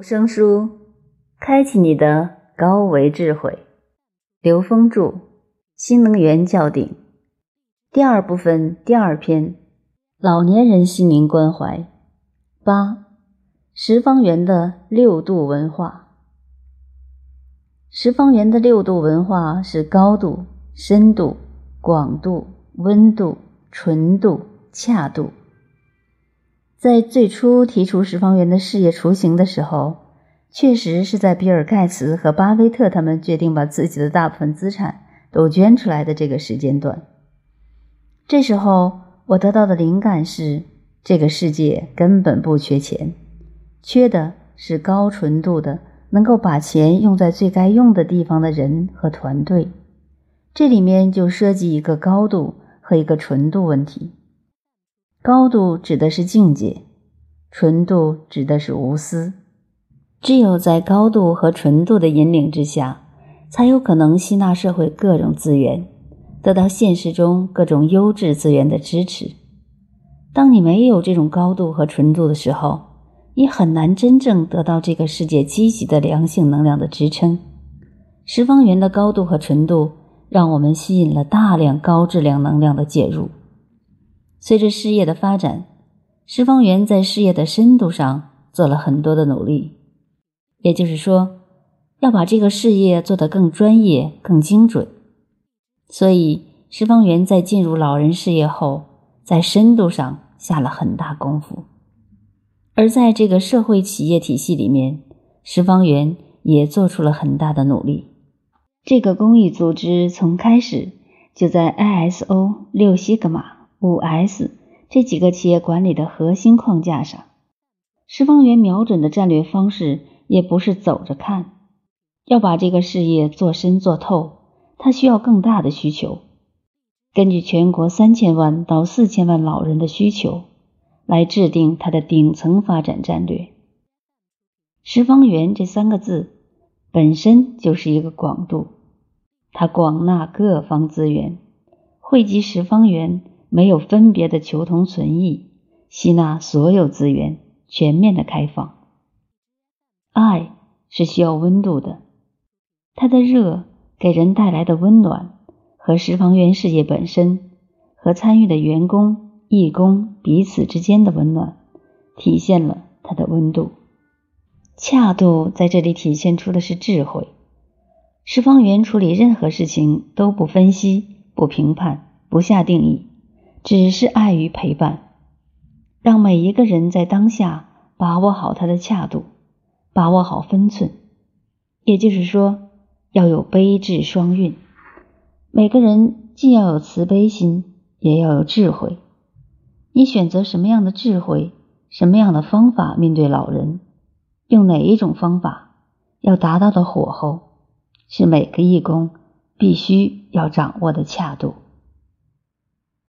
有声书，开启你的高维智慧。刘峰著《新能源教鼎》第二部分第二篇：老年人心灵关怀。八十方圆的六度文化。十方圆的六度文化是高度、深度、广度、温度、纯度、恰度。在最初提出十方圆的事业雏形的时候，确实是在比尔·盖茨和巴菲特他们决定把自己的大部分资产都捐出来的这个时间段。这时候，我得到的灵感是：这个世界根本不缺钱，缺的是高纯度的、能够把钱用在最该用的地方的人和团队。这里面就涉及一个高度和一个纯度问题。高度指的是境界，纯度指的是无私。只有在高度和纯度的引领之下，才有可能吸纳社会各种资源，得到现实中各种优质资源的支持。当你没有这种高度和纯度的时候，你很难真正得到这个世界积极的良性能量的支撑。十方圆的高度和纯度，让我们吸引了大量高质量能量的介入。随着事业的发展，石方圆在事业的深度上做了很多的努力。也就是说，要把这个事业做得更专业、更精准。所以，石方圆在进入老人事业后，在深度上下了很大功夫。而在这个社会企业体系里面，石方圆也做出了很大的努力。这个公益组织从开始就在 ISO 六西格玛。五 S 这几个企业管理的核心框架上，十方圆瞄准的战略方式也不是走着看，要把这个事业做深做透，它需要更大的需求。根据全国三千万到四千万老人的需求，来制定它的顶层发展战略。十方圆这三个字本身就是一个广度，它广纳各方资源，汇集十方圆。没有分别的求同存异，吸纳所有资源，全面的开放。爱是需要温度的，它的热给人带来的温暖，和十方圆事业本身，和参与的员工、义工彼此之间的温暖，体现了它的温度。恰度在这里体现出的是智慧。十方圆处理任何事情都不分析、不评判、不下定义。只是爱与陪伴，让每一个人在当下把握好他的恰度，把握好分寸。也就是说，要有悲智双运。每个人既要有慈悲心，也要有智慧。你选择什么样的智慧，什么样的方法面对老人，用哪一种方法，要达到的火候，是每个义工必须要掌握的恰度。